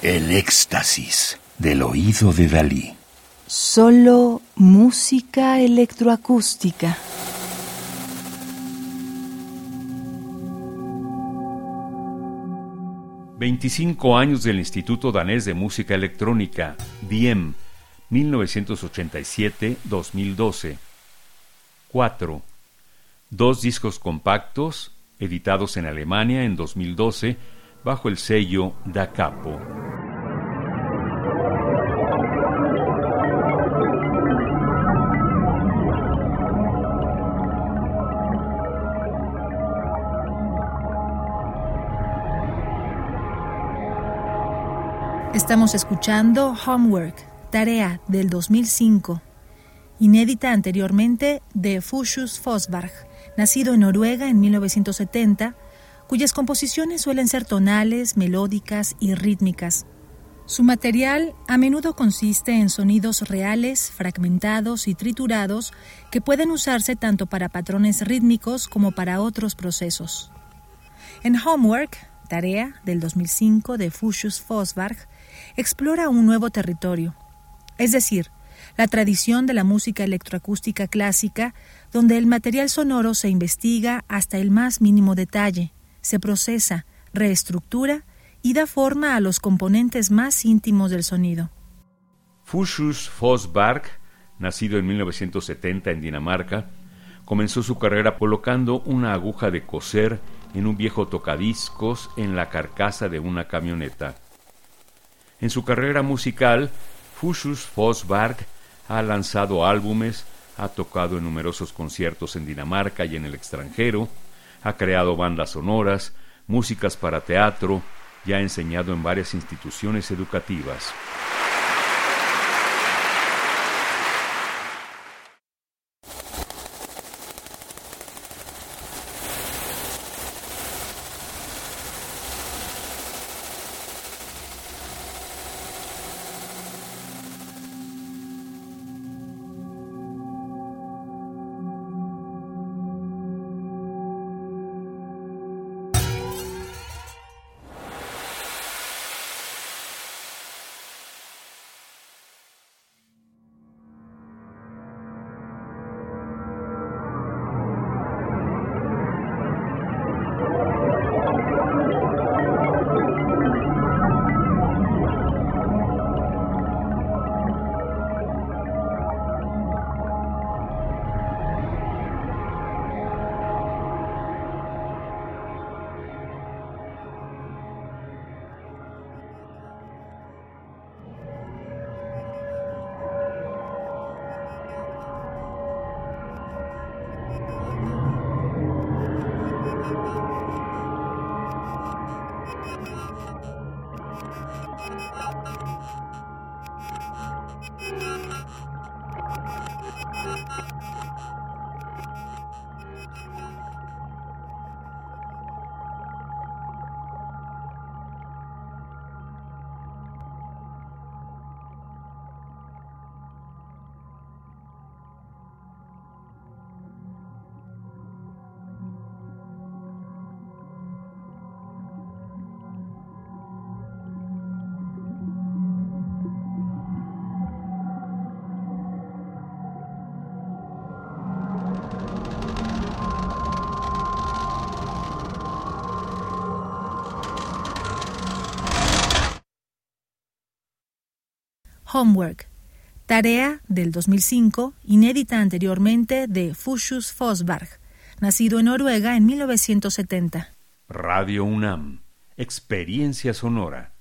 El éxtasis del oído de Dalí. Solo música electroacústica. Veinticinco años del Instituto Danés de Música Electrónica, DIEM, 1987-2012. 4. Dos discos compactos, editados en Alemania en 2012 bajo el sello Da Capo. Estamos escuchando Homework, tarea del 2005, inédita anteriormente de Fuchs Fosberg, nacido en Noruega en 1970, cuyas composiciones suelen ser tonales, melódicas y rítmicas. Su material a menudo consiste en sonidos reales, fragmentados y triturados que pueden usarse tanto para patrones rítmicos como para otros procesos. En Homework, tarea del 2005 de Fuchs Fosberg, explora un nuevo territorio, es decir, la tradición de la música electroacústica clásica, donde el material sonoro se investiga hasta el más mínimo detalle, se procesa, reestructura y da forma a los componentes más íntimos del sonido. Fuchs Fosberg, nacido en 1970 en Dinamarca, comenzó su carrera colocando una aguja de coser en un viejo tocadiscos en la carcasa de una camioneta. En su carrera musical, Fuchs Fosberg ha lanzado álbumes, ha tocado en numerosos conciertos en Dinamarca y en el extranjero, ha creado bandas sonoras, músicas para teatro y ha enseñado en varias instituciones educativas. Homework, tarea del 2005, inédita anteriormente de Fuchs Fosberg, nacido en Noruega en 1970. Radio UNAM, experiencia sonora.